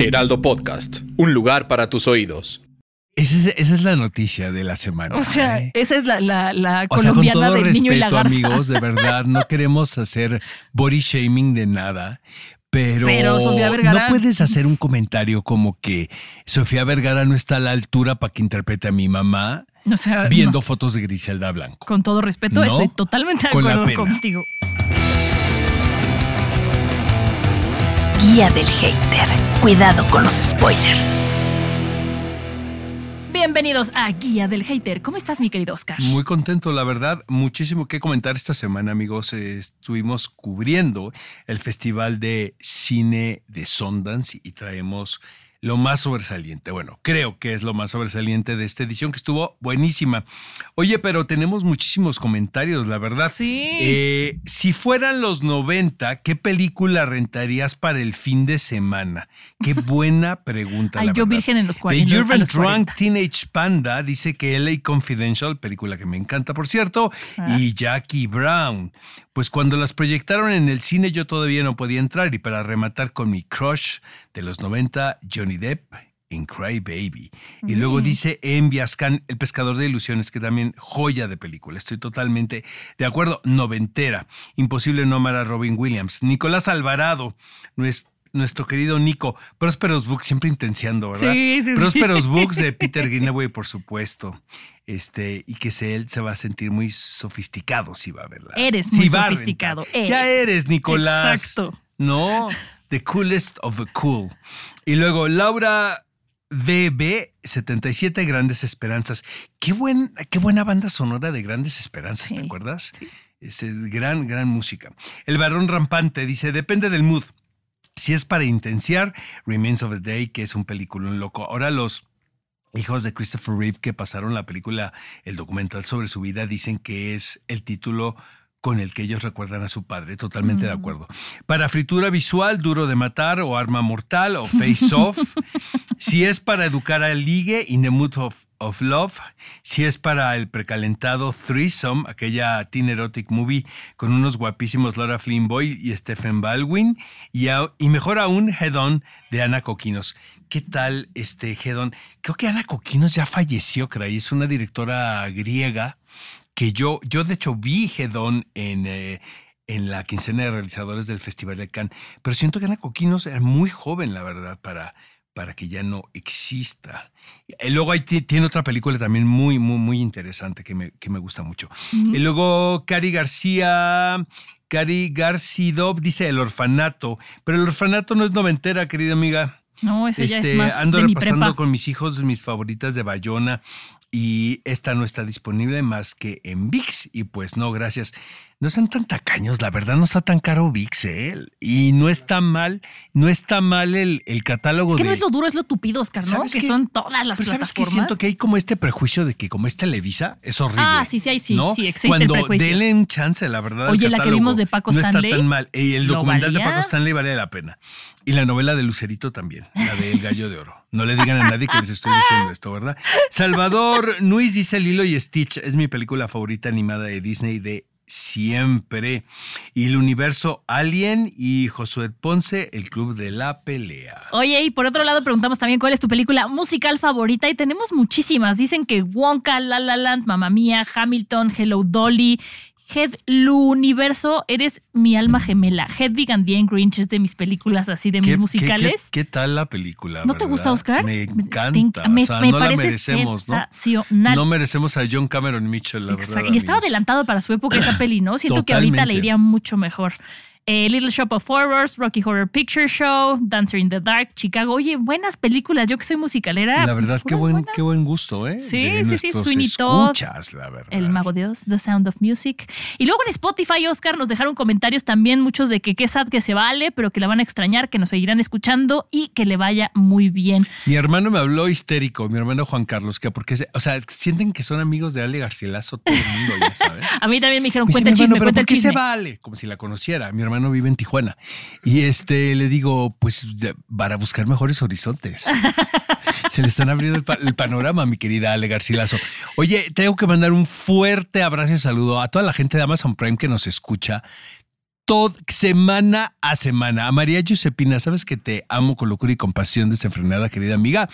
Heraldo Podcast, un lugar para tus oídos. Esa es, esa es la noticia de la semana. O sea, ¿eh? esa es la, la, la O sea, con colombiana todo del niño y la respeto, garza. amigos, de verdad, no queremos hacer body shaming de nada. Pero, Pero Sofía Vergara- no puedes hacer un comentario como que Sofía Vergara no está a la altura para que interprete a mi mamá O sea, viendo no. fotos de Griselda Blanco. Con todo respeto, No, estoy totalmente de acuerdo contigo. Guía del hater. Cuidado con los spoilers. Bienvenidos a Guía del Hater. ¿Cómo estás, mi querido Oscar? Muy contento, la verdad. Muchísimo que comentar esta semana, amigos. Estuvimos cubriendo el Festival de Cine de Sundance y traemos lo más sobresaliente. Bueno, creo que es lo más sobresaliente de esta edición, que estuvo buenísima. Oye, pero tenemos muchísimos comentarios, la verdad. Sí. Eh, si fueran los 90, ¿qué película rentarías para el fin de semana? Qué buena pregunta. Ay, la yo verdad. virgen en los The 40. a Urban Drunk 40. Teenage Panda dice que LA Confidential, película que me encanta, por cierto, Ah. y Jackie Brown. Pues cuando las proyectaron en el cine yo todavía no podía entrar y para rematar con mi crush de los 90, Johnny Depp en Cry Baby. Y luego Mm. dice Envias Khan, El pescador de ilusiones, que también joya de película. Estoy totalmente de acuerdo. Noventera. Imposible no amar a Robin Williams. Nicolás Alvarado, nues- nuestro querido Nico. Prósperos Books, siempre intenciando, ¿verdad? Sí, sí, sí. Prósperos Books de Peter Greenaway, por supuesto. Este, y que se, él se va a sentir muy sofisticado si va a verla. Eres Sí muy sofisticado, Ya eres, Nicolás. Exacto. No, the coolest of the cool. Y luego Laura DB 77 Grandes Esperanzas. Qué, buen, qué buena banda sonora de Grandes Esperanzas, ¿te acuerdas? sí. Es gran, gran música. El varón rampante dice, depende del mood. Si es para intenciar, Remains of the Day, que es un peliculón loco. Ahora los hijos de Christopher Reeve que pasaron la película, el documental sobre su vida, dicen que es el título con el que ellos recuerdan a su padre. Totalmente de acuerdo. Para fritura visual, duro de matar o arma mortal o face off. si es para educar al ligue, in the mood of, of love. Si es para el precalentado threesome, aquella teen erotic movie con unos guapísimos Laura Flynn Boy y Stephen Baldwin. Y, a- y mejor aún, Head On de Ana Coquinos. ¿Qué tal este Head On? Creo que Ana Coquinos ya falleció, Cray. Es una directora griega que yo, yo de hecho vi Head On en, eh, en la quincena de realizadores del Festival de Cannes, pero siento que Ana Coquinos era muy joven, la verdad, para, para que ya no exista. Y luego ahí ti- tiene otra película también muy, muy, muy interesante que me, que me gusta mucho. Y luego Cari García, Cari Garcidov dice El Orfanato, pero El Orfanato no es noventera, querida amiga. No, eso ya Este, es más ando de mi repasando prepa. con mis hijos mis favoritas de Bayona y esta no está disponible más que en VIX y pues no, gracias. No sean tan tacaños, la verdad no está tan caro VIX, ¿eh? Y no está mal, no está mal el, el catálogo Es que de... no es lo duro, es lo tupido, Oscar, ¿no? ¿Sabes Que son todas las Pero ¿sabes qué? plataformas. Siento que hay como este prejuicio de que como es Televisa, es horrible. Ah, sí, sí, sí, ¿no? sí, existe el Cuando prejuicio. denle un chance, la verdad. Oye, la que vimos de Paco no Stanley, está tan mal. Y el ¿lo documental de? Paco Stanley vale la pena. Y la novela de Lucerito también, la de El Gallo de Oro. No le digan a nadie que les estoy diciendo esto, ¿verdad? Salvador Nuis dice Lilo y Stitch. Es mi película favorita animada de Disney de siempre. Y el universo Alien y Josué Ponce, el club de la pelea. Oye, y por otro lado preguntamos también cuál es tu película musical favorita y tenemos muchísimas. Dicen que Wonka, La La Land, Mamma Mía, Hamilton, Hello Dolly, Head Universo, eres mi alma gemela. Hedwig and the Grinch es de mis películas así, de mis ¿Qué- musicales. ¿Qué, qué, qué tal la película? ¿No te gusta, Oscar? Me Te- encanta. me- o sea, me no la merecemos, ¿no? sensacional. No merecemos a John Cameron Mitchell, la Exacto. verdad. Y estaba amigos. adelantado para su época esa peli, ¿no? Siento que ahorita le iría mucho mejor. Eh, Little Shop of Horrors, Rocky Horror Picture Show, Dancer in the Dark, Chicago. Oye, buenas películas. Yo que soy musicalera. La verdad, qué buen, buenas. qué buen gusto, ¿eh? Sí, De sí, sí, Sweeney escuchas, la verdad. El Mago de Oz, The Sound of Music. Y luego en Spotify, Oscar, nos dejaron comentarios también, muchos de que qué sad que se vale, pero que la van a extrañar, que nos seguirán escuchando y que le vaya muy bien. Mi hermano me habló histérico, mi hermano Juan Carlos, que porque, se- o sea, sienten que son amigos de Ale Garcilaso todo el mundo, ya sabes. A mí también me dijeron, cuenta el "Mi chisme, cuenta el ¿por qué se chisme. vale? Como si la conociera. Mi hermano vive en Tijuana. Y este le digo, pues para buscar mejores horizontes. se le están abriendo el, pa- el panorama, mi querida Ale Garcilaso. Oye, tengo que mandar un fuerte abrazo y saludo a toda la gente de Amazon Prime que nos escucha. Todo, semana a semana. A María Giuseppina, sabes que te amo con locura y compasión desenfrenada, querida amiga.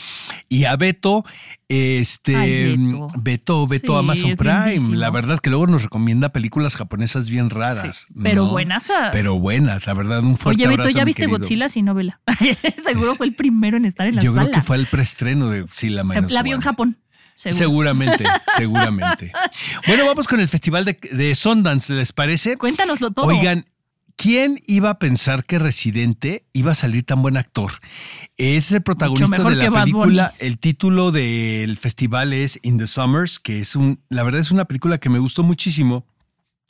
Y a Beto, este Ay, Beto. Beto, Beto Sí, Amazon Prime. lindísimo. La verdad que luego nos recomienda películas japonesas bien raras. Sí, pero ¿no? buenas. Pero buenas, la verdad, un fuerte Oye, Beto, abrazo, ¿ya viste. Godzilla sin novela? Seguro fue el primero en estar en la Yo sala. creo que fue el preestreno de Godzilla Minus la vio en. Japón. seguro. Seguramente, seguramente. Bueno, vamos con el festival de, de Sundance, ¿les parece? Cuéntanoslo todo. Oigan, ¿quién iba a pensar que Residente iba a salir tan buen actor? Es el protagonista de la película. El título del festival es In the Summers, que es un, la verdad es una película que me gustó muchísimo.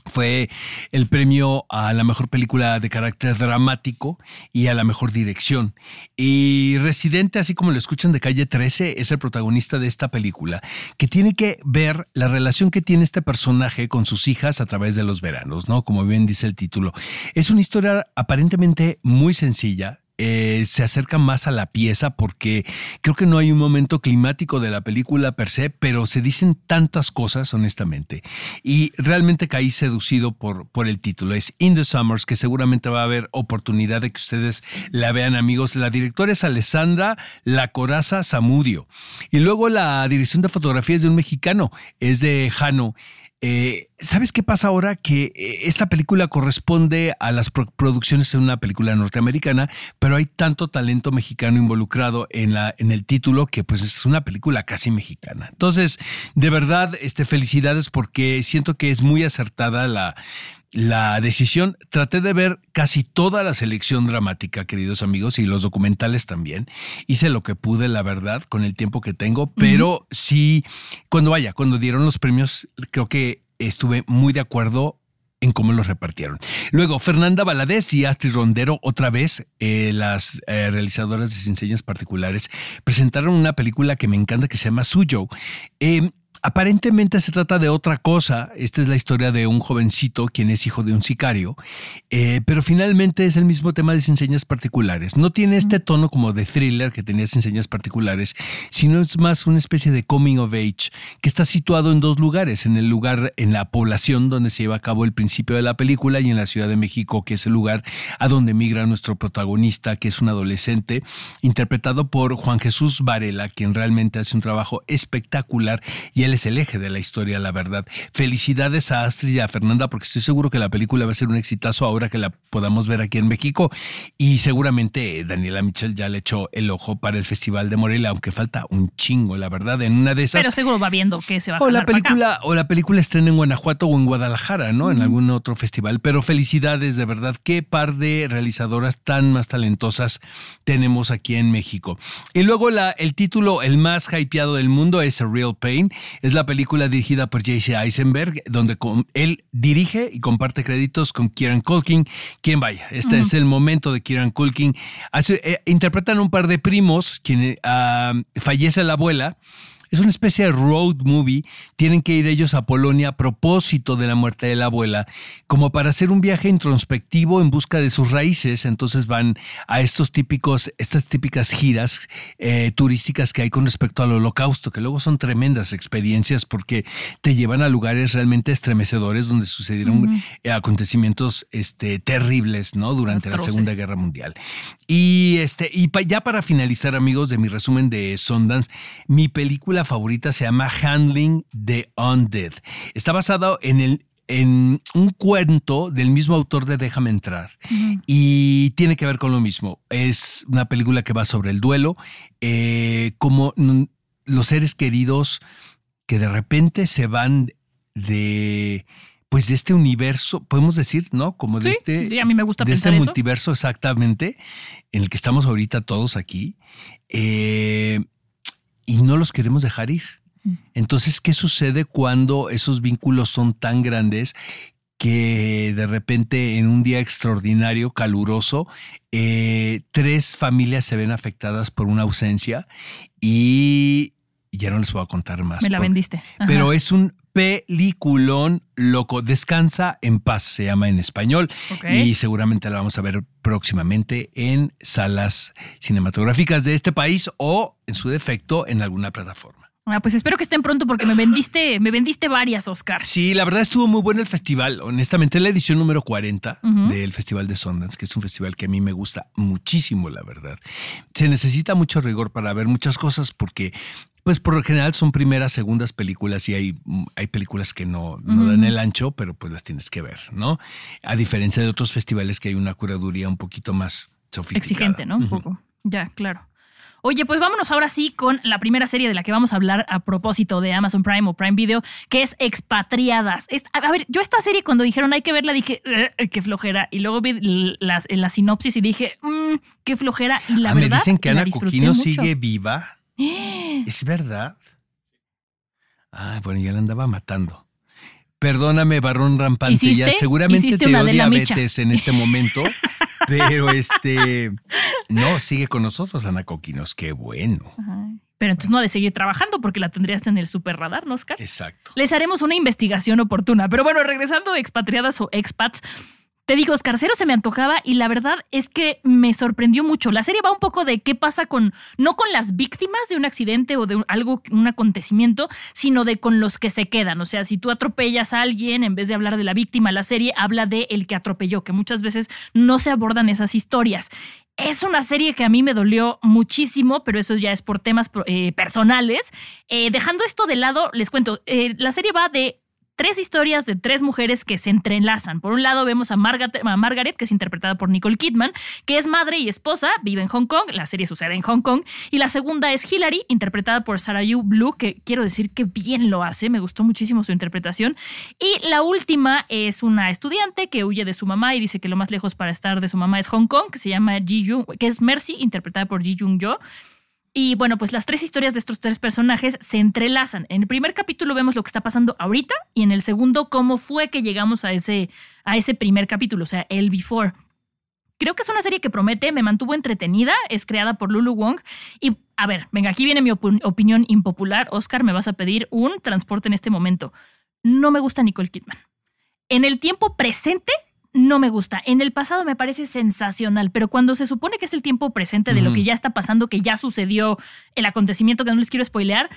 Fue el premio a la mejor película de carácter dramático y a la mejor dirección. Y Residente, así como lo escuchan de calle 13, es el protagonista de esta película, que tiene que ver la relación que tiene este personaje con sus hijas a través de los veranos, ¿no? Como bien dice el título. Es una historia aparentemente muy sencilla, eh, se acerca más a la pieza porque creo que no hay un momento climático de la película per se, pero se dicen tantas cosas honestamente. Y realmente caí seducido por, por el título. Es In the Summers, que seguramente va a haber oportunidad de que ustedes la vean amigos. La directora es Alessandra La Coraza Zamudio. Y luego la dirección de fotografía es de un mexicano, es de Jano. Eh, ¿Sabes qué pasa ahora? Que eh, esta película corresponde a las pro- producciones de una película norteamericana, pero hay tanto talento mexicano involucrado en, la, en el título que pues es una película casi mexicana. Entonces, de verdad, este, felicidades porque siento que es muy acertada la, la decisión. Traté de ver casi toda la selección dramática, queridos amigos, y los documentales también. Hice lo que pude, la verdad, con el tiempo que tengo, pero sí, cuando vaya, cuando dieron los premios, creo que estuve muy de acuerdo en cómo los repartieron. Luego, Fernanda Valadez y Astrid Rondero, otra vez, eh, las eh, realizadoras de Sin Señas Particulares, presentaron una película que me encanta que se llama Suyo. Eh, Aparentemente se trata de otra cosa. Esta es la historia de un jovencito quien es hijo de un sicario, eh, pero finalmente es el mismo tema de Sin Señas Particulares. No tiene este tono como de thriller que tenía Sin Señas Particulares, sino es más una especie de coming of age que está situado en dos lugares, en el lugar, en la población donde se lleva a cabo el principio de la película y en la Ciudad de México, que es el lugar a donde migra nuestro protagonista, que es un adolescente, interpretado por Juan Jesús Varela, quien realmente hace un trabajo espectacular y él es el eje de la historia, la verdad. Felicidades a Astrid y a Fernanda, porque estoy seguro que la película va a ser un exitazo ahora que la podamos ver aquí en México. Y seguramente Daniela Michel ya le echó el ojo para el Festival de Morelia, aunque falta un chingo, la verdad, en una de esas. Pero seguro va viendo que se va a O la película, o la película estrena en Guanajuato o en Guadalajara, ¿no? En algún otro festival. Pero felicidades, de verdad, qué par de realizadoras tan más talentosas tenemos aquí en México. Y luego la, el título, el más hypeado del mundo, es A Real Pain. Es la película dirigida por J.C. Eisenberg, donde con- él dirige y comparte créditos con Kieran Culkin. Quien vaya, este es el momento de Kieran Culkin. Hace- eh, interpretan un par de primos, quien ah, fallece la abuela. Es una especie de road movie. Tienen que ir ellos a Polonia a propósito de la muerte de la abuela, como para hacer un viaje introspectivo en busca de sus raíces. Entonces van a estos típicos, estas típicas giras eh, turísticas que hay con respecto al holocausto, que luego son tremendas experiencias porque te llevan a lugares realmente estremecedores donde sucedieron eh, acontecimientos este, terribles, ¿no? Durante Atroces. la Segunda Guerra Mundial. Y este, y pa- ya para finalizar, amigos, de mi resumen de Sundance, mi película favorita se llama Handling the Undead. Está basado en el en un cuento del mismo autor de Déjame entrar. Y tiene que ver con lo mismo. Es una película que va sobre el duelo, eh, como los seres queridos que de repente se van de pues de este universo, podemos decir, ¿no? Como de Sí, este, sí, a mí me gusta de este multiverso exactamente, en el que estamos ahorita todos aquí, eh, y no los queremos dejar ir. Entonces, ¿qué sucede cuando esos vínculos son tan grandes que de repente en un día extraordinario, caluroso, eh, tres familias se ven afectadas por una ausencia y ya no les puedo contar más. Me la porque- vendiste. Ajá. Pero es un peliculón loco. Descansa en paz se llama en español y seguramente la vamos a ver próximamente en salas cinematográficas de este país o en su defecto en alguna plataforma. Ah, pues espero que estén pronto porque me vendiste, me vendiste varias, Oscar. Sí, la verdad estuvo muy bueno el festival. Honestamente, la edición número 40 Ujú. del Festival de Sundance, que es un festival que a mí me gusta muchísimo, la verdad. Se necesita mucho rigor para ver muchas cosas porque, pues por lo general son primeras, segundas películas y hay, hay películas que no, no dan el ancho, pero pues las tienes que ver, ¿no? A diferencia de otros festivales que hay una curaduría un poquito más sofisticada. Exigente, ¿no? Un poco. Ya, claro. Oye, pues vámonos ahora sí con la primera serie de la que vamos a hablar a propósito de Amazon Prime o Prime Video, que es Expatriadas. Es- a a ver, yo esta serie cuando dijeron hay que verla dije, "Eh, qué flojera. Y luego vi l- las, en la sinopsis y dije, "Mm, qué flojera. Y la Ah, verdad, me dicen que la Ana Coquino mucho. sigue viva. ¿Es verdad? Ah, bueno, ya la andaba matando. Perdóname, barrón rampante. Ya ¿Hiciste? seguramente Hiciste te dio diabetes en este momento. pero este. No, sigue con nosotros, Ana Coquinos. Qué bueno. Pero entonces no ha de seguir trabajando porque la tendrías en el super radar, ¿no, Oscar? Exacto. Les haremos una investigación oportuna. Pero bueno, regresando a expatriadas o expats, te digo, Oscar, cero se me antojaba y la verdad es que me sorprendió mucho. La serie va un poco de qué pasa con, no con las víctimas de un accidente o de un- algo, un acontecimiento, sino de con los que se quedan. O sea, si tú atropellas a alguien, en vez de hablar de la víctima, la serie habla de el que atropelló, que muchas veces no se abordan esas historias. Es una serie que a mí me dolió muchísimo, pero eso ya es por temas eh, personales. Eh, dejando esto de lado, les cuento, eh, la serie va de tres historias de tres mujeres que se entrelazan. Por un lado vemos a Margaret, que es interpretada por Nicole Kidman, que es madre y esposa, vive en Hong Kong, la serie sucede en Hong Kong, y la segunda es Hilary, interpretada por Sarah Yu Blue, que quiero decir que bien lo hace, me gustó muchísimo su interpretación. Y la última es una estudiante que huye de su mamá y dice que lo más lejos para estar de su mamá es Hong Kong, que se llama Ji Jung, que es Mercy, interpretada por Ji Jung Jo. Y bueno, pues las tres historias de estos tres personajes se entrelazan. En el primer capítulo vemos lo que está pasando ahorita y en el segundo cómo fue que llegamos a ese, a ese primer capítulo, o sea, el before. Creo que es una serie que promete, me mantuvo entretenida, es creada por Lulu Wong. Y a ver, venga, aquí viene mi opinión impopular. Oscar, me vas a pedir un transporte en este momento. No me gusta Nicole Kidman. En el tiempo presente, no me gusta. En el pasado me parece sensacional, pero cuando se supone que es el tiempo presente de lo que ya está pasando, que ya sucedió el acontecimiento que no les quiero spoilear,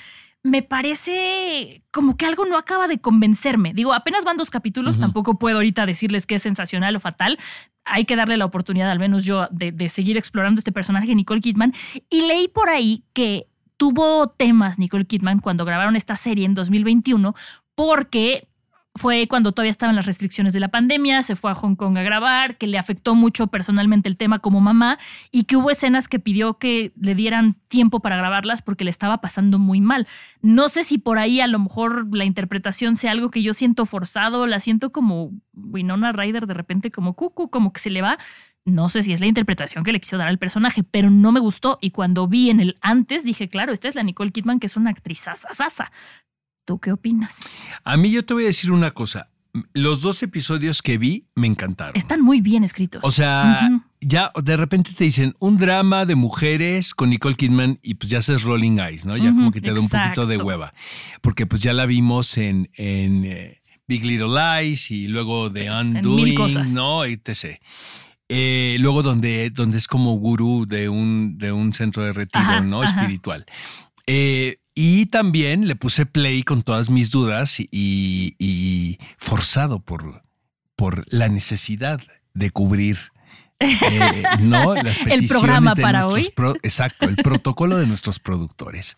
me parece como que algo no acaba de convencerme. Digo, apenas van dos capítulos, tampoco puedo ahorita decirles que es sensacional o fatal. Hay que darle la oportunidad, al menos yo, de, de seguir explorando este personaje Nicole Kidman. Y leí por ahí que tuvo temas Nicole Kidman cuando grabaron esta serie en 2021 porque fue cuando todavía estaban las restricciones de la pandemia, se fue a Hong Kong a grabar, que le afectó mucho personalmente el tema como mamá y que hubo escenas que pidió que le dieran tiempo para grabarlas porque le estaba pasando muy mal. No sé si por ahí a lo mejor la interpretación sea algo que yo siento forzado, la siento como Winona Ryder de repente como cucu, como que se le va. No sé si es la interpretación que le quiso dar al personaje, pero no me gustó. Y cuando vi en el antes, dije, claro, esta es la Nicole Kidman, que es una actriz sasa. ¿Tú qué opinas? A mí yo te voy a decir una cosa. Los dos episodios que vi me encantaron. Están muy bien escritos. O sea, ya de repente te dicen un drama de mujeres con Nicole Kidman y pues ya haces Rolling Eyes, ¿no? Ya como que te da un poquito de hueva. Porque pues ya la vimos en, en eh, Big Little Lies y luego de Undoing, cosas. ¿no? Etc. Eh, luego donde, donde es como gurú de un, de un centro de retiro, Ajá, ¿no? ajá. Espiritual. Eh, y también le puse play con todas mis dudas y, y forzado por, por la necesidad de cubrir eh, no las El programa de para hoy. pro- exacto, el protocolo de nuestros productores.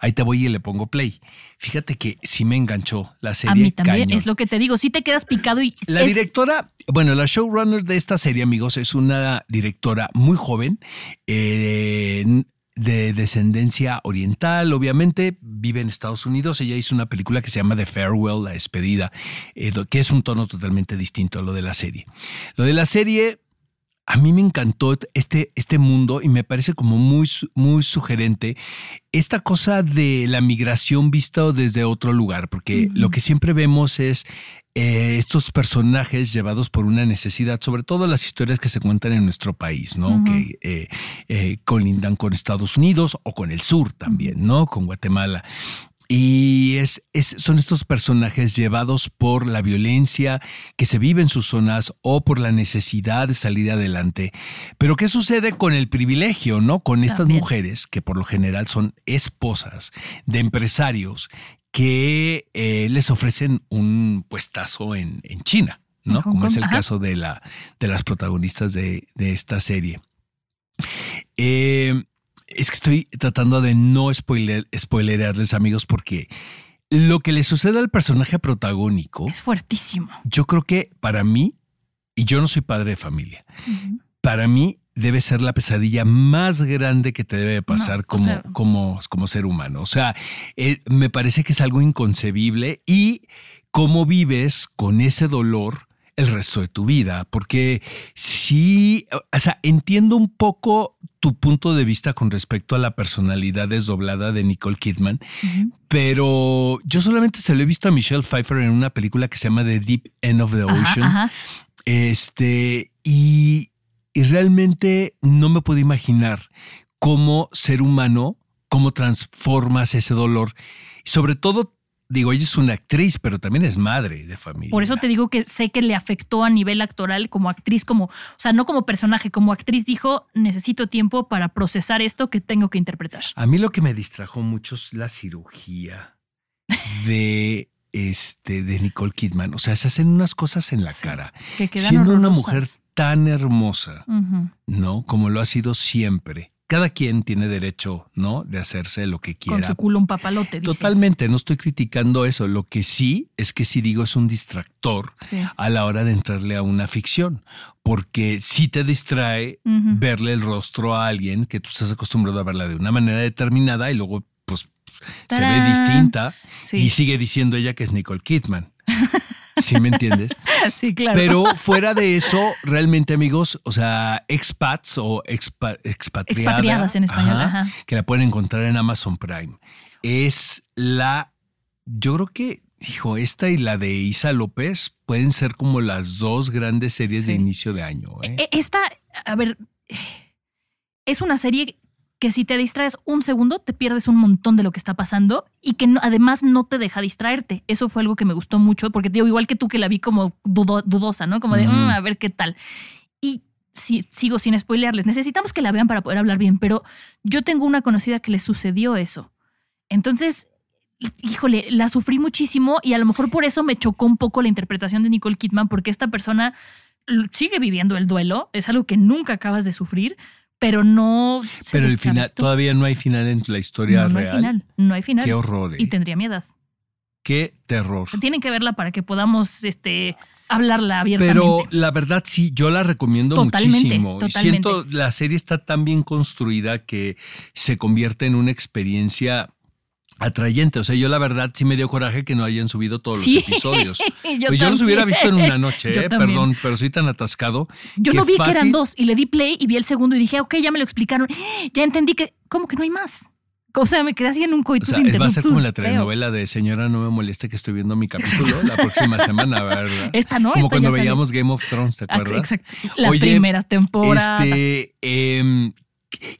Ahí te voy y le pongo play. Fíjate que sí me enganchó la serie. A mí también, cañón. es lo que te digo. Si te quedas picado y. La es- directora, bueno, la showrunner de esta serie, amigos, es una directora muy joven, eh, de descendencia oriental, obviamente, vive en Estados Unidos. Ella hizo una película que se llama The Farewell, La despedida, eh, que es un tono totalmente distinto a lo de la serie. Lo de la serie, a mí me encantó este, este mundo y me parece como muy, muy sugerente esta cosa de la migración vista desde otro lugar, porque lo que siempre vemos es eh, estos personajes llevados por una necesidad, sobre todo las historias que se cuentan en nuestro país, ¿no? Que eh, eh, colindan con Estados Unidos o con el sur también, ¿no? Con Guatemala. Y es, es- son estos personajes llevados por la violencia que se vive en sus zonas o por la necesidad de salir adelante. Pero ¿qué sucede con el privilegio, no? Con estas También. mujeres que por lo general son esposas de empresarios que eh, les ofrecen un puestazo en, en China, ¿no? Hong Como es el ajá. caso de, la, de las protagonistas de, de esta serie. Eh, es que estoy tratando de no spoiler, spoilerarles, amigos, porque lo que le sucede al personaje protagónico, Es fuertísimo. yo creo que para mí, y yo no soy padre de familia, para mí debe ser la pesadilla más grande que te debe pasar como, sea- como, como ser humano. O sea, eh, me parece que es algo inconcebible y cómo vives con ese dolor el resto de tu vida, porque sí, o sea, entiendo un poco tu punto de vista con respecto a la personalidad desdoblada de Nicole Kidman, pero yo solamente se lo he visto a Michelle Pfeiffer en una película que se llama The Deep End of the Ocean. ajá. Este, y, y realmente no me puedo imaginar cómo ser humano, cómo transformas ese dolor. Y sobre todo, digo, ella es una actriz, pero también es madre de familia. Por eso te digo que sé que le afectó a nivel actoral como actriz, como, o sea, no como personaje, como actriz dijo, necesito tiempo para procesar esto que tengo que interpretar. A mí lo que me distrajo mucho es la cirugía de este de Nicole Kidman. O sea, se hacen unas cosas en la Sí, cara. Que quedan Siendo una mujer tan hermosa. ¿no? Como lo ha sido siempre. Cada quien tiene derecho, ¿no? De hacerse lo que Con quiera. su culo un papalote, dice. Totalmente, no estoy criticando eso. Lo que sí es que sí digo es un distractor Sí. a la hora de entrarle a una ficción, porque sí te distrae verle el rostro a alguien que tú estás acostumbrado a verla de una manera determinada y luego pues se ve distinta Sí. y sigue diciendo ella que es Nicole Kidman. ¿Sí me entiendes? sí, claro. Pero fuera de eso, realmente amigos, o sea, expats o expa- expatriada, Expatriadas en español, ajá. que la pueden encontrar en Amazon Prime. Es la, yo creo que, hijo, esta y la de Isa López pueden ser como las dos grandes series de inicio de año. ¿eh? E- Esta, a ver, es una serie que si te distraes un segundo te pierdes un montón de lo que está pasando y que no- además no te deja distraerte. Eso fue algo que me gustó mucho porque digo, igual que tú que la vi como dudo- dudosa, ¿no? Como de. "Mm, a ver qué tal. Y sí, sigo sin spoilearles. Necesitamos que la vean para poder hablar bien, pero yo tengo una conocida que le sucedió eso. Entonces, híjole, la sufrí muchísimo y a lo mejor por eso me chocó un poco la interpretación de Nicole Kidman, porque esta persona sigue viviendo el duelo, es algo que nunca acabas de sufrir, pero no... se Pero el final, todavía no hay final en la historia no, no hay real. final, no hay final. Qué horror. Y tendría mi edad. Qué terror. Tienen que verla para que podamos este, hablarla abiertamente. Pero la verdad sí, yo la recomiendo Totalmente, muchísimo. Y totalmente. Siento la serie está tan bien construida que se convierte en una experiencia atrayente. O sea, yo la verdad sí me dio coraje que no hayan subido todos Sí, los episodios. yo pues yo los hubiera visto en una noche, ¿eh? perdón, pero soy tan atascado. Yo no vi que eran dos y le di play y vi el segundo y dije, ok, ya me lo explicaron. Ya entendí que, ¿cómo que no hay más? O sea, me quedé así en un O coitus sea, va a ser interruptus como la telenovela de Señora, no me moleste que estoy viendo mi capítulo la próxima semana, ¿verdad? Esta no, Como esta cuando salió. veíamos Game of Thrones, ¿te Ah, acuerdas? Exacto. Las Oye, primeras temporadas. Este, em,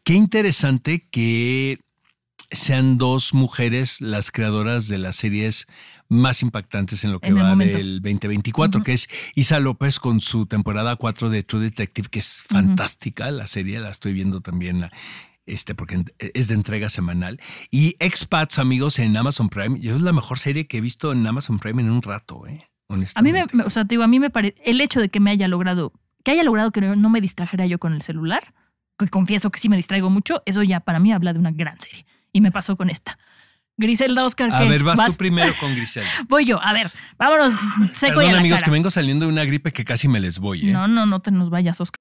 qué interesante que sean dos mujeres las creadoras de las series más impactantes en lo que En va momento. del 2024, Ujú. que es Isa López con su temporada 4 de True Detective, que es fantástica. La serie la estoy viendo también. Este, porque es de entrega semanal. Y Expats, amigos, en Amazon Prime. Yo es la mejor serie que he visto en Amazon Prime en un rato, ¿eh? a mí Honestamente. me- o sea, te digo, a mí me parece, el hecho de que me haya logrado que haya logrado que no me distrajera yo con el celular, que confieso que sí me distraigo mucho, eso ya para mí habla de una gran serie. Y me pasó con esta. Griselda Oscar. A ¿qué? ver, vas, tú primero con Griselda. Voy yo, a ver, vámonos seco y a Perdón, la amigos, cara. que vengo saliendo de una gripe que casi me les voy, ¿eh? No, no, no te nos vayas, Oscar.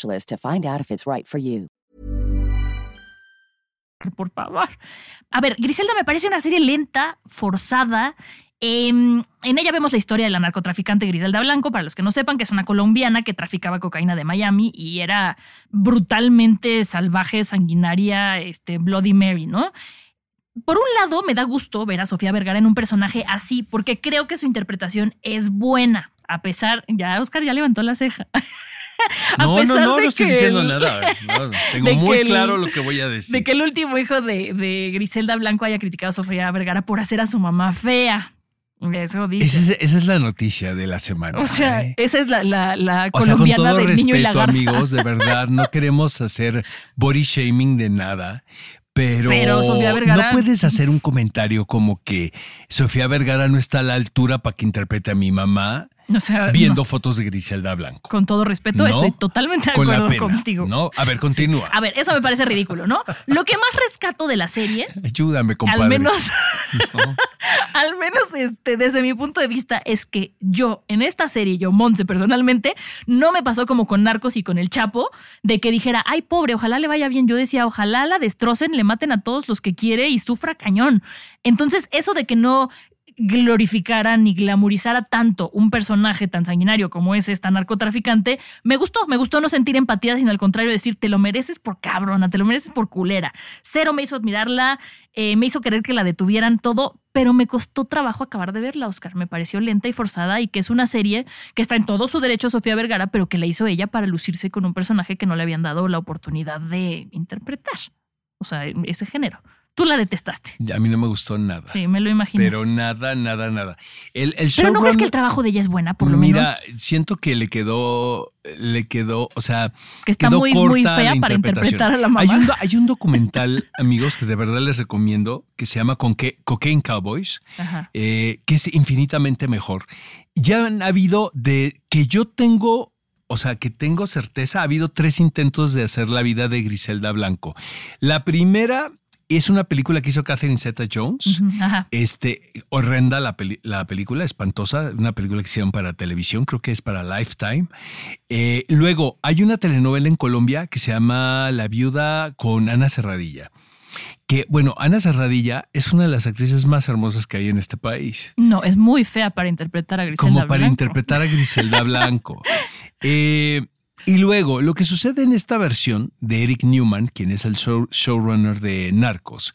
to find out if it's right por favor. A ver, Griselda me parece una serie lenta, forzada. Em, en ella vemos la historia de la narcotraficante Griselda Blanco, para los que no sepan, que es una colombiana que traficaba cocaína de Miami y era brutalmente salvaje, sanguinaria, este, Bloody Mary, ¿no? Por un lado, me da gusto ver a Sofía Vergara en un personaje así, porque creo que su interpretación es buena. A pesar, ya Oscar ya levantó la ceja. A No, no, pesar no, de no estoy que diciendo el- nada. No, tengo muy el- claro lo que voy a decir. de que el último hijo de, de Griselda Blanco haya criticado a Sofía Vergara por hacer a su mamá fea. Eso dice. Esa es, esa es la noticia de la semana. o sea, ¿eh? esa es la, la, la O sea, con colombiana todo del niño y la respeto, garza. amigos, de verdad, no queremos hacer body shaming de nada. Pero, Pero Sofía Vergara- no puedes hacer un comentario como que Sofía Vergara no está a la altura para que interprete a mi mamá O sea, viendo no. fotos de Griselda Blanco. Con todo respeto, No, estoy totalmente de con la acuerdo pena, contigo. ¿no? A ver, continúa. A ver, eso me parece ridículo, ¿no? Lo que más rescato de la serie, Ayúdame, compadre. al menos, ¿no? al menos este, desde mi punto de vista, es que yo en esta serie, yo, Monse, personalmente, no me pasó como con Narcos y con El Chapo, de que dijera, ay, pobre, ojalá le vaya bien. Yo decía, ojalá la destrocen, le maten a todos los que quiere y sufra cañón. Entonces, eso de que no glorificara ni glamorizara tanto un personaje tan sanguinario como es esta narcotraficante, me gustó, me gustó no sentir empatía, sino al contrario decir, te lo mereces por cabrona, te lo mereces por culera. Cero me hizo admirarla, eh, me hizo querer que la detuvieran todo, pero me costó trabajo acabar de verla, Oscar. Me pareció lenta y forzada y que es una serie que está en todo su derecho Sofía Vergara, pero que la hizo ella para lucirse con un personaje que no le habían dado la oportunidad de interpretar. O sea, ese género. Tú la detestaste. A mí no me gustó nada. Sí, me lo imagino. Pero nada, nada, nada. El, el Pero no crees que el trabajo de ella es buena, por lo Mira, menos. siento que le quedó, le quedó, o sea, Que está quedó muy, corta muy fea para interpretar a la mamá. Hay un, hay un documental, amigos, que de verdad les recomiendo, que se llama Cocaine Cowboys, eh, que es infinitamente mejor. Ya han habido de que yo tengo, o sea, que tengo certeza, ha habido tres intentos de hacer la vida de Griselda Blanco. La primera es una película que hizo Catherine Zeta Jones. Este, horrenda la, peli- la película, espantosa, una película que hicieron para televisión, creo que es para Lifetime. Eh, luego, hay una telenovela en Colombia que se llama La viuda con Ana Serradilla. Que, bueno, Ana Serradilla es una de las actrices más hermosas que hay en este país. No, es muy fea para interpretar a Griselda como para Blanco. interpretar a Griselda Blanco. Eh, y luego, lo que sucede en esta versión de Eric Newman, quien es el show- showrunner de Narcos,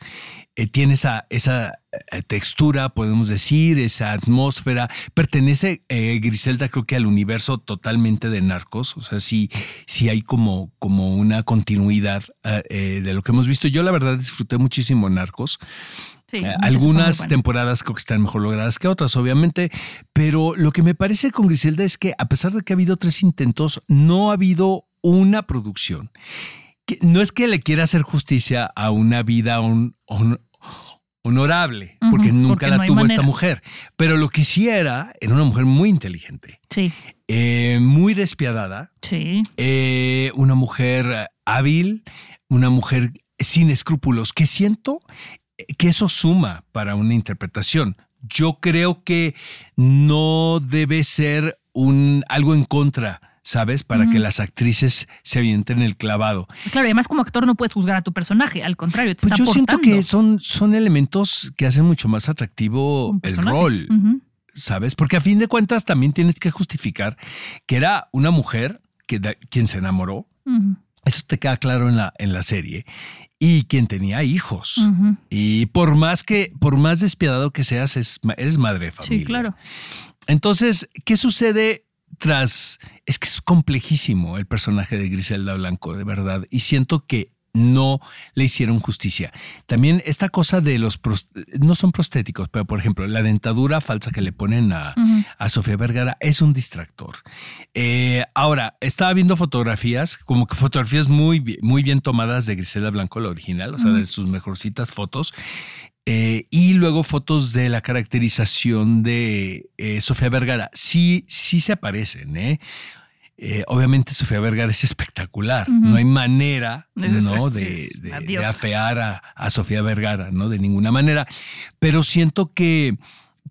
eh, tiene esa, esa eh, textura, podemos decir, esa atmósfera. Pertenece eh, Griselda, creo que al universo totalmente de Narcos. O sea, sí, sí hay como, como una continuidad de lo que hemos visto. Yo, la verdad, disfruté muchísimo Narcos. Sí, Eh, algunas bueno. temporadas creo que están mejor logradas que otras, obviamente, pero lo que me parece con Griselda es que a pesar de que ha habido tres intentos, no ha habido una producción. Que no es que le quiera hacer justicia a una vida hon- honorable, porque nunca porque la no tuvo esta mujer, pero lo que sí era, era una mujer muy inteligente, Sí, eh, muy despiadada, sí. eh, una mujer hábil, una mujer sin escrúpulos, que siento que eso suma para una interpretación. Yo creo que no debe ser un algo en contra ¿sabes? Para que las actrices se avienten el clavado. Claro, y además como actor no puedes juzgar a tu personaje, al contrario, te Pues está yo siento que son, son elementos que hacen mucho más atractivo el rol. ¿sabes? Porque a fin de cuentas también tienes que justificar que era una mujer que quien se enamoró. Eso te queda claro en la, en la serie. Y quien tenía hijos. Y por más que, por más despiadado que seas, es eres madre de familia. Sí, claro. Entonces, ¿qué sucede tras? Es que es complejísimo el personaje de Griselda Blanco, de verdad. Y siento que no le hicieron justicia. También esta cosa de los, no son prostéticos, pero por ejemplo, la dentadura falsa que le ponen a. a Sofía Vergara es un distractor. Eh, ahora, estaba viendo fotografías, como que fotografías muy, muy bien tomadas de Griselda Blanco, la original, o sea, de sus mejorcitas fotos. Eh, y luego fotos de la caracterización de eh, Sofía Vergara. Sí, sí se aparecen, ¿eh? Eh, obviamente Sofía Vergara es espectacular. No hay manera Eso ¿no? es- de, afear a, a Sofía Vergara, ¿no? De ninguna manera. Pero siento que,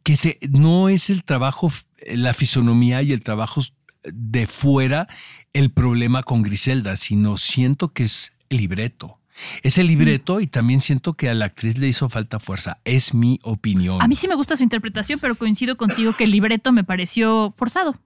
que se, no es el trabajo, la fisonomía y el trabajo de fuera el problema con Griselda, sino siento que es el libreto. Es el libreto y también siento que a la actriz le hizo falta fuerza. Es mi opinión. A mí sí me gusta su interpretación, pero coincido contigo que el libreto me pareció forzado.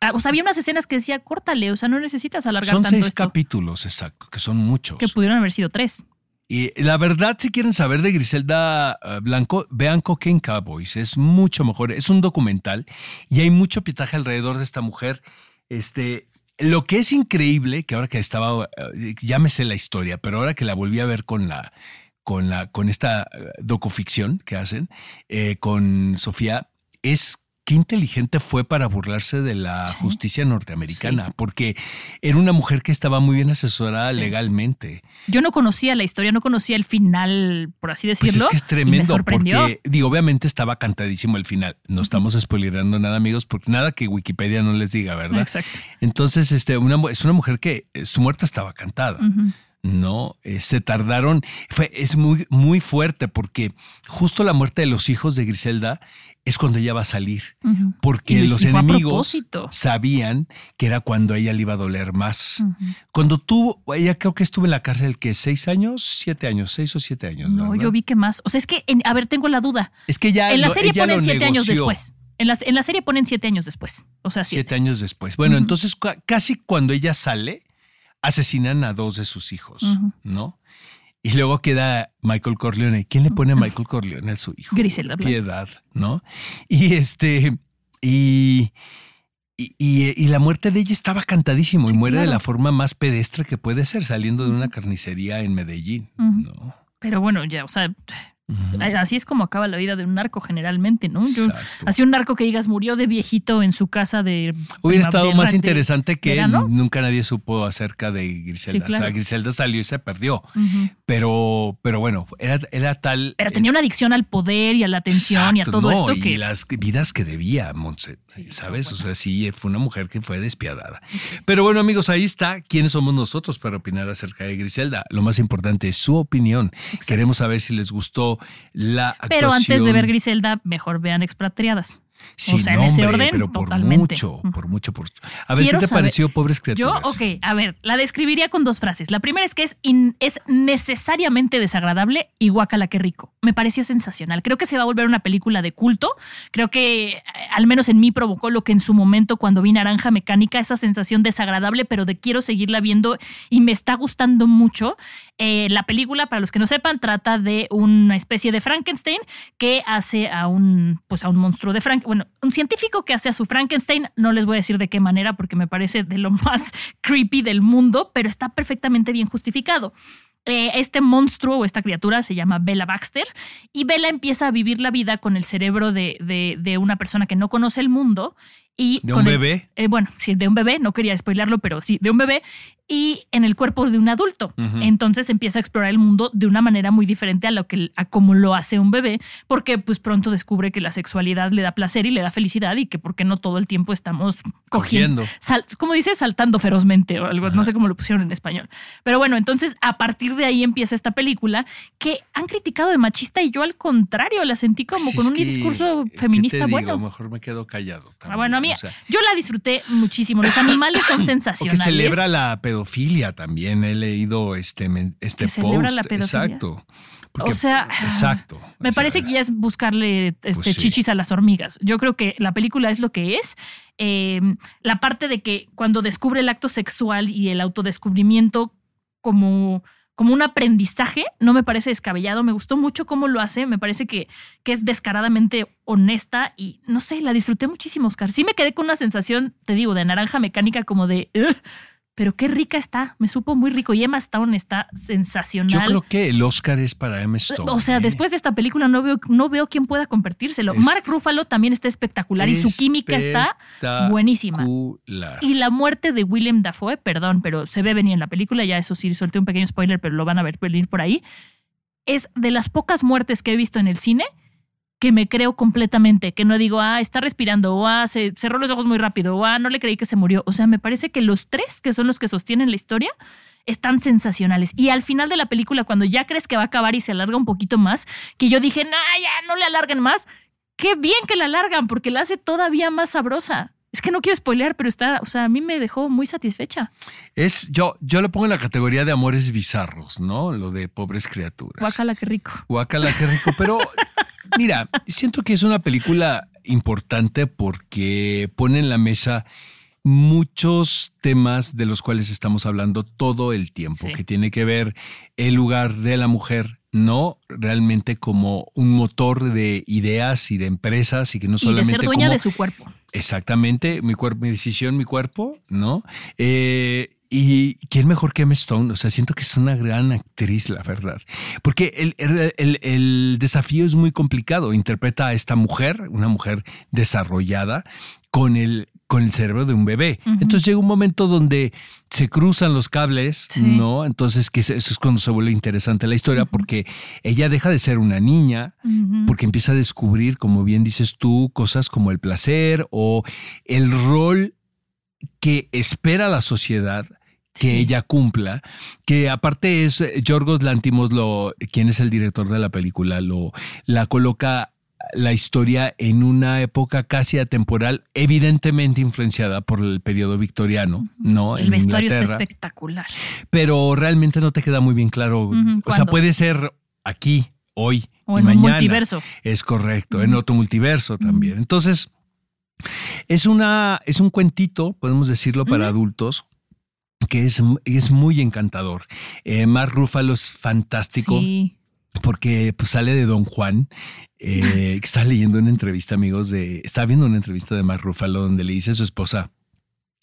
Ah, O sea, había unas escenas que decía, córtale, o sea, no necesitas alargar Son tanto seis esto. capítulos, exacto, que son muchos. Que pudieron haber sido tres. Y la verdad, si quieren saber de Griselda eh, Blanco, vean Cocaine Cowboys. Es mucho mejor. Es un documental y hay mucho pitaje alrededor de esta mujer. Este, lo que es increíble, que ahora que estaba, eh, ya me sé la historia, pero ahora que la volví a ver con la, con la, con esta eh, docuficción que hacen con Sofía, es qué inteligente fue para burlarse de la Sí. justicia norteamericana, porque era una mujer que estaba muy bien asesorada Sí. legalmente. Yo no conocía la historia, no conocía el final, por así Pues decirlo. es que es tremendo porque, digo, obviamente estaba cantadísimo el final. No estamos spoilerando nada, amigos, porque nada que Wikipedia no les diga, ¿verdad? Exacto. Entonces, este, una, es una mujer que eh, su muerte estaba cantada. No, Eh, se tardaron. Fue, es muy, muy fuerte porque justo la muerte de los hijos de Griselda es cuando ella va a salir. Porque Y- los enemigos sabían que era cuando a ella le iba a doler más. Cuando tú, ella creo que estuvo en la cárcel, que ¿Seis años? ¿Siete años? ¿Seis o siete años? No, ¿verdad? yo vi que más. O sea, es que, en- a ver, tengo la duda. Es que ya en la lo- serie ponen siete años después. En la, en la serie ponen siete años después. O sea, siete. Siete años después. Bueno, entonces casi cuando ella sale, asesinan a dos de sus hijos. ¿no? Y luego queda Michael Corleone. ¿Quién le pone a Michael Corleone a su hijo? Griselda Blanco. Piedad, ¿no? Y este, y, y, y- la muerte de ella estaba cantadísimo Sí, y muere de la forma más pedestre que puede ser, saliendo de una carnicería en Medellín. ¿no? Pero bueno, ya, o sea, Así es como acaba la vida de un narco generalmente, ¿no? Yo, así un narco que digas murió de viejito en su casa de. Hubiera estado más de- interesante que nunca nadie supo acerca de Griselda. Sí, claro. O sea, Griselda salió y se perdió. Pero, pero bueno, era, era tal. Pero tenía una adicción al poder y a la atención y a todo no, esto y que. las vidas que debía, Montse, ¿sabes? O sea, sí, fue una mujer que fue despiadada. Pero bueno, amigos, ahí está. ¿Quiénes somos nosotros para opinar acerca de Griselda? Lo más importante es su opinión. Queremos saber si les gustó la actuación. Pero antes de ver Griselda, mejor vean expatriadas. Sí, o sea, en no, ese orden, pero por totalmente. mucho, por mucho, por A ver, Quiero ¿qué te saber- pareció, pobres Yo, criaturas? ok, a ver, la describiría con dos frases. La primera es que es, in- es necesariamente desagradable y guacala que rico. Me pareció sensacional. Creo que se va a volver una película de culto. Creo que eh, al menos en mí provocó lo que en su momento cuando vi Naranja Mecánica, esa sensación desagradable, pero de quiero seguirla viendo y me está gustando mucho. Eh, la película, para los que no sepan, trata de una especie de Frankenstein que hace a un, pues a un monstruo de Frank, bueno, un científico que hace a su Frankenstein. No les voy a decir de qué manera porque me parece de lo más creepy del mundo, pero está perfectamente bien justificado. Eh, este monstruo o esta criatura se llama Bella Baxter y Bella empieza a vivir la vida con el cerebro de, de- de una persona que no conoce el mundo y ¿De un el- bebé? eh, bueno, sí, de un bebé, no quería spoilarlo, pero sí, de un bebé, y en el cuerpo de un adulto. Entonces empieza a explorar el mundo de una manera muy diferente a lo que a como lo hace un bebé, porque pues pronto descubre que la sexualidad le da placer y le da felicidad y que por qué no todo el tiempo estamos cogiendo, como dice, saltando ferozmente o algo, no sé cómo lo pusieron en español. Pero bueno, entonces a partir de ahí empieza esta película que han criticado de machista y yo al contrario la sentí como Pues con un que, discurso ¿qué te feminista digo? bueno. Mejor me quedo callado. Ah, también, bueno, a mí, o sea, yo la disfruté muchísimo. Los animales son sensacionales. celebra la pedofilia también. He leído este, este Que celebra post. la pedofilia. Exacto. Porque- O sea, exacto. Me O sea, parece que ya es buscarle este, Pues sí. chichis a las hormigas. Yo creo que la película es lo que es. Eh, la parte de que cuando descubre el acto sexual y el autodescubrimiento como, como un aprendizaje, no me parece descabellado. Me gustó mucho cómo lo hace. Me parece que, que es descaradamente honesta y no sé, la disfruté muchísimo, Oscar. Sí me quedé con una sensación, te digo, de naranja mecánica, como de. Pero qué rica está. Me supo muy rico. Y Emma Stone está sensacional. Yo creo que el Oscar es para Emma Stone. O sea, ¿eh? después de esta película no veo, no veo quién pueda convertírselo. Es- Mark Ruffalo también está espectacular y su química está buenísima. Y la muerte de William Dafoe, perdón, pero se ve venir en la película, ya eso sí, solté un pequeño spoiler, pero lo van a ver venir por ahí. Es de las pocas muertes que he visto en el cine que me creo completamente, que no digo, ah, está respirando, o ah, se cerró los ojos muy rápido, o ah, no le creí que se murió. O sea, me parece que los tres, que son los que sostienen la historia, están sensacionales. Y al final de la película, cuando ya crees que va a acabar y se alarga un poquito más, que yo dije, nah, ya no le alarguen más, qué bien que la alargan, porque la hace todavía más sabrosa. Es que no quiero spoilear, pero está, o sea, a mí me dejó muy satisfecha. Es, yo, yo lo pongo en la categoría de amores bizarros, ¿no? Lo de pobres criaturas. Guácala, qué rico. Guácala, qué rico. Pero mira, siento que es una película importante porque pone en la mesa muchos temas de los cuales estamos hablando todo el tiempo, Sí. que tiene que ver el lugar de la mujer, no realmente como un motor de ideas y de empresas y que no Y de solamente ser dueña como- de su cuerpo. Exactamente, mi cuerpo, mi decisión, mi cuerpo, ¿no? Eh, y quién mejor que Emma Stone, o sea, siento que es una gran actriz, la verdad. Porque el, el- el- el desafío es muy complicado. Interpreta a esta mujer, una mujer desarrollada, con el, con el cerebro de un bebé. Entonces llega un momento donde se cruzan los cables, Sí. ¿no? Entonces, que eso es cuando se vuelve interesante la historia, porque ella deja de ser una niña, porque empieza a descubrir, como bien dices tú, cosas como el placer o el rol que espera la sociedad que ella cumpla, que aparte es eh, Yorgos Lantimos, lo, quien es el director de la película, lo, la coloca la historia en una época casi atemporal, evidentemente influenciada por el periodo victoriano, ¿no? El En vestuario está Inglaterra espectacular. pero realmente no te queda muy bien claro. O sea, puede ser aquí, hoy O y en un mañana. multiverso. Es correcto, en otro multiverso también. Entonces, es una, es un cuentito, podemos decirlo, para adultos. Que es, es muy encantador. Eh, Mark Ruffalo es fantástico Sí. porque pues, sale de Don Juan. Eh, que está leyendo una entrevista, amigos, de. Está viendo una entrevista de Mark Ruffalo donde le dice a su esposa: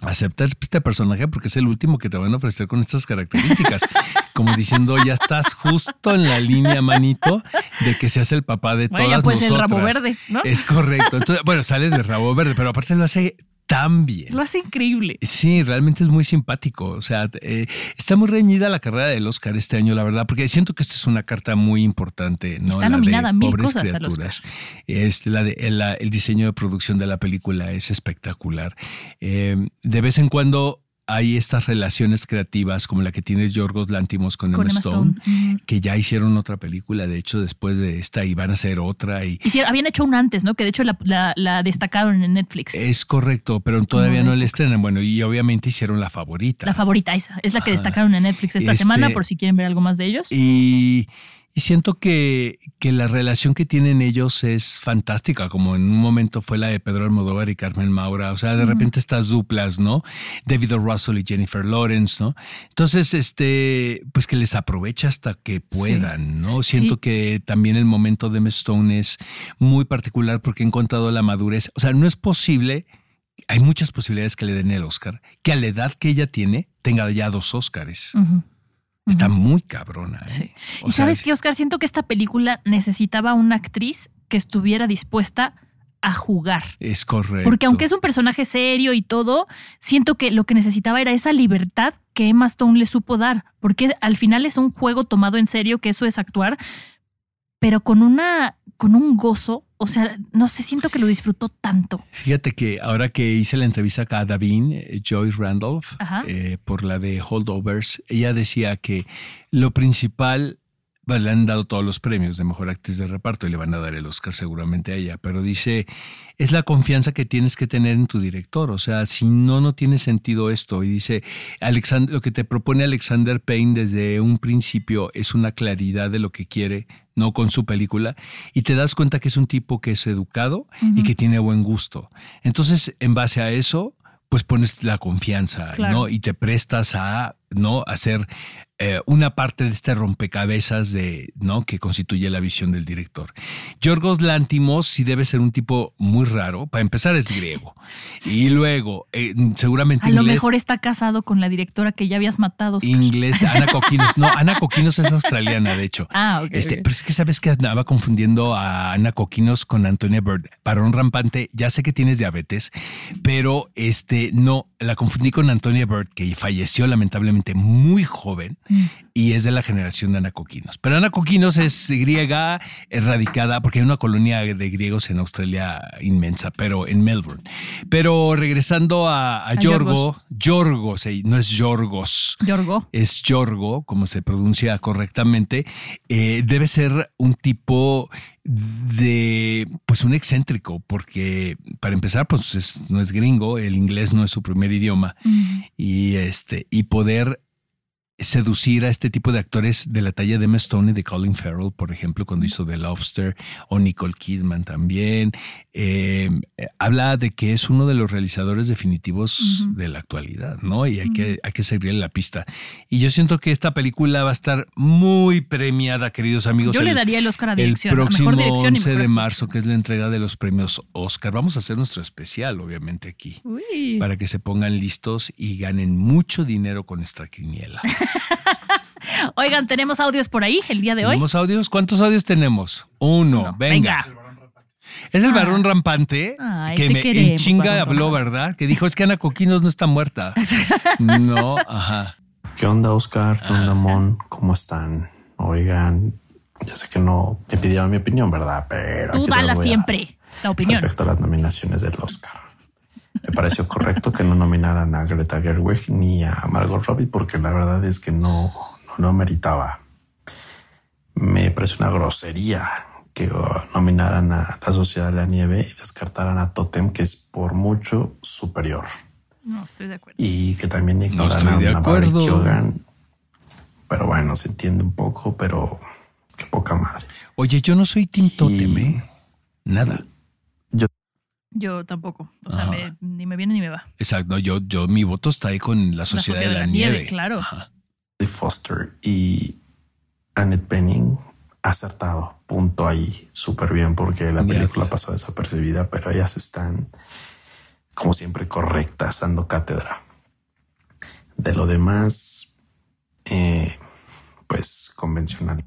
acepta este personaje porque es el último que te van a ofrecer con estas características. Como diciendo, ya estás justo en la línea, manito, de que seas el papá de Bueno, todas ya puede ser el nosotras. rabo verde, ¿no? Es correcto. Entonces, bueno, sale de rabo verde, pero aparte lo hace tan bien. Lo hace increíble. Sí, realmente es muy simpático. O sea, eh, está muy reñida la carrera del Oscar este año, la verdad, porque siento que esta es una carta muy importante. ¿no? Está La de nominada a mil Pobres cosas criaturas. Este, la de, el, la- el diseño de producción de la película es espectacular. Eh, de vez en cuando hay estas relaciones creativas como la que tiene Yorgos Lantimos con, Con Emma Stone, que ya hicieron otra película, de hecho, después de esta, y van a hacer otra. Y, habían hecho una antes, ¿no? Que de hecho la, la- la destacaron en Netflix. es correcto, pero todavía no la estrenan. Bueno, y obviamente hicieron la favorita. La favorita esa. Es la que Ajá. destacaron en Netflix esta Este- semana, por si quieren ver algo más de ellos. Y, y siento que, que la relación que tienen ellos es fantástica, como en un momento fue la de Pedro Almodóvar y Carmen Maura. O sea, de repente estas duplas, ¿no? David O. Russell y Jennifer Lawrence, ¿no? Entonces, este, pues que les aprovecha hasta que puedan, ¿no? Siento Sí. que también el momento de Emma Stone es muy particular porque he encontrado la madurez. O sea, no es posible. Hay muchas posibilidades que le den el Oscar, que a la edad que ella tiene tenga ya dos Oscars. Ujú. Está muy cabrona. ¿eh? Sí. O Y sea, sabes qué, Oscar, siento que esta película necesitaba una actriz que estuviera dispuesta a jugar. Es correcto. Porque aunque es un personaje serio y todo, siento que lo que necesitaba era esa libertad que Emma Stone le supo dar. Porque al final es un juego tomado en serio, que eso es actuar. Pero con una, con un gozo. O sea, no sé, siento que lo disfrutó tanto. Fíjate que ahora que hice la entrevista acá a Davin, eh, Joyce Randolph, eh, por la de Holdovers, ella decía que lo principal, le han dado todos los premios de mejor actriz de reparto y le van a dar el Oscar seguramente a ella, pero dice, es la confianza que tienes que tener en tu director, o sea, si no, no tiene sentido esto. Y dice, Alexander, lo que te propone Alexander Payne desde un principio es una claridad de lo que quiere, no con su película, y te das cuenta que es un tipo que es educado y que tiene buen gusto. Entonces, en base a eso, pues pones la confianza, Claro. ¿no? Y te prestas a, ¿no? Hacer eh, una parte de este rompecabezas de, ¿no? Que constituye la visión del director. Yorgos Lantimos sí debe ser un tipo muy raro. Para empezar es griego. Y luego, eh, seguramente A lo mejor está casado con la directora que ya habías matado. Oscar. Inglés, Ana Coquinos. No, Ana Coquinos es australiana, de hecho. Ah, ok, Este. Pero es que sabes que andaba confundiendo a Ana Coquinos con Antonia Bird. Varón rampante, ya sé que tienes diabetes, pero este no, la confundí con Antonia Bird, que falleció lamentablemente muy joven. Y es de la generación de Ana Coquinos. Pero Ana Coquinos es griega, erradicada, porque hay una colonia de griegos en Australia inmensa, pero en Melbourne. Pero regresando a, a A Yorgo, Yorgo, no es Yorgos Yorgo. es Yorgo, como se pronuncia correctamente, eh, debe ser un tipo de, pues un excéntrico, porque para empezar, pues es- no es gringo, el inglés no es su primer idioma, y este, y poder seducir a este tipo de actores de la talla de Emma Stone y de Colin Farrell, por ejemplo, cuando hizo The Lobster, o Nicole Kidman también. Eh, eh, habla de que es uno de los realizadores definitivos de la actualidad, ¿no? Y hay, que, hay que seguirle la pista. Y yo siento que esta película va a estar muy premiada, queridos amigos. Yo le el- daría el Oscar a el dirección. a próximo mejor dirección y 11 mejor de marzo, que es la entrega de los premios Oscar. Vamos a hacer nuestro especial, obviamente, aquí Uy. para que se pongan listos y ganen mucho dinero con esta quiniela. Oigan, tenemos audios por ahí el día de hoy. ¿Tenemos audios? ¿Cuántos audios tenemos? Uno, Uno. venga. Venga. Es el Ah. varón rampante Ay, que me en chinga habló, rampante. ¿verdad? Que dijo, es que Ana Coquinos no está muerta. no, ajá. ¿Qué onda, Oscar? ¿Qué onda, Mon? ¿Cómo están? Oigan, ya sé que no me pidieron mi opinión, ¿verdad? Pero Tú aquí se las a siempre, la opinión. Respecto a las nominaciones del Oscar. Me pareció correcto que no nominaran a Greta Gerwig ni a Margot Robbie porque la verdad es que no, no, no meritaba. Me parece una grosería que uh, nominaran a La Sociedad de la Nieve y descartaran a Totem, que es por mucho superior. No, estoy de acuerdo. Y que también ignoran estoy a Barry. Keoghan. Pero bueno, se entiende un poco, pero qué poca madre. Oye, yo no soy Tim Totem, ¿eh? Nada. Yo tampoco. O sea, me- ni me viene ni me va. Exacto. Yo, yo, mi voto está ahí con la Sociedad, de la, Nieve. claro. Ajá. de Foster y Annette Bening acertado. Punto ahí. Súper bien porque la película pasó desapercibida, pero ellas están como siempre correctas, dando cátedra. De lo demás, eh, pues convencional.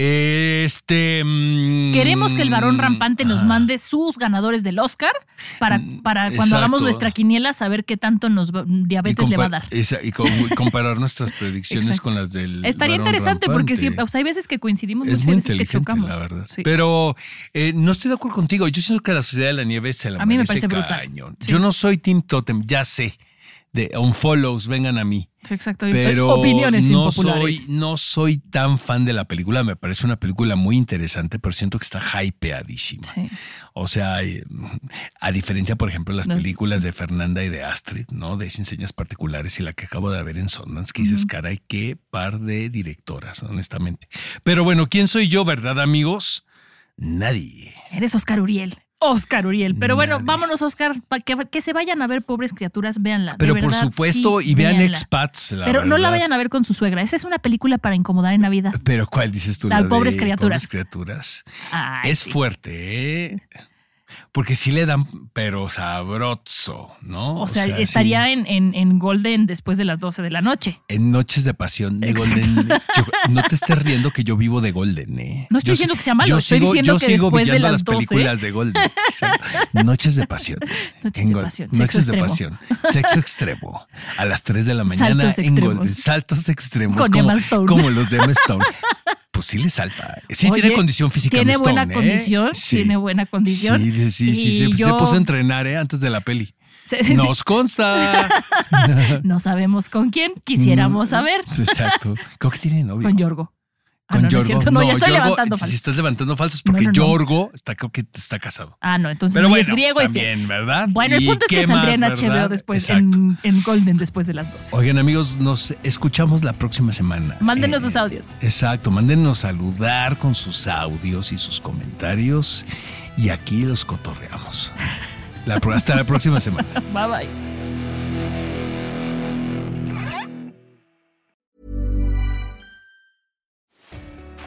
Este. mm, Queremos que el varón rampante nos mande sus ganadores del Oscar para, para cuando exacto. hagamos nuestra quiniela saber qué tanto nos va- diabetes le va a dar. esa- y com- comparar nuestras predicciones Exacto. con las del. Estaría varón interesante porque siempre, o sea, hay veces que coincidimos Es muy veces que chocamos. la verdad. Sí. Pero eh, no estoy de acuerdo contigo. Yo siento que la Sociedad de la Nieve se la A mí me parece brutal. Sí. Yo no soy Team Totem, ya sé. De unfollows, vengan a mí. Sí, exacto. Pero Opiniones no soy, no soy tan fan de la película. Me parece una película muy interesante, pero siento que está hypeadísima. Sí. O sea, eh, a diferencia, por ejemplo, de las No. películas de Fernanda y de Astrid, ¿no? De Sin Señas Particulares y la que acabo de ver en Sundance, que dices, Ujú. caray, qué par de directoras, honestamente. Pero bueno, ¿quién soy yo, verdad, amigos? Nadie. Eres Oscar Uriel. Oscar Uriel. Pero bueno, vámonos, Oscar. pa- que, que se vayan a ver, pobres criaturas, véanla. de Pero por supuesto, sí, y vean véanla. Expats. la Pero no la vayan a ver con su suegra. Esa es una película para incomodar en Navidad. Pero ¿cuál dices tú? La de Pobres Criaturas. Pobres criaturas. Ay, es sí. fuerte, ¿eh? Porque sí le dan, pero sabroso, ¿no? O sea, estaría en, en, en Golden después de las 12 de la noche. En Noches de Pasión de Exacto. Golden. Yo- no te estés riendo que yo vivo de Golden, ¿eh? No estoy Yo diciendo que sea malo, yo estoy sigo- diciendo yo que sigo después de las las 12. películas de Golden. Noches de Pasión. Noches En de pasión, sexo Noches de. Pasión. Sexo extremo. A las 3 de la mañana Saltos en extremos. Golden. Saltos extremos. Con como los de Emma Stone. pues sí le salta. Sí Oye, tiene condición física. Tiene buena ¿eh? condición, Sí. tiene buena condición. Sí, sí, sí, se, puso a entrenar ¿eh? antes de la peli. Nos consta. no sabemos con quién, quisiéramos saber. Exacto. Creo que tiene novio. Con Yorgo. Con no, no Yorgo. cierto, no, ya estoy Yorgo, levantando Si falsos. estás levantando falsos, porque No, no, no. Yorgo está, creo que está casado. Ah, no, entonces Pero no, bueno, es griego y también, ¿verdad? Bueno, el ¿Y punto es que saldría en HBO después, en, en Golden después de las 12. Oigan, amigos, nos escuchamos la próxima semana. Mándenos Eh, sus audios. Exacto, mándenos saludar con sus audios y sus comentarios y aquí los cotorreamos. La hasta la próxima semana. Bye bye.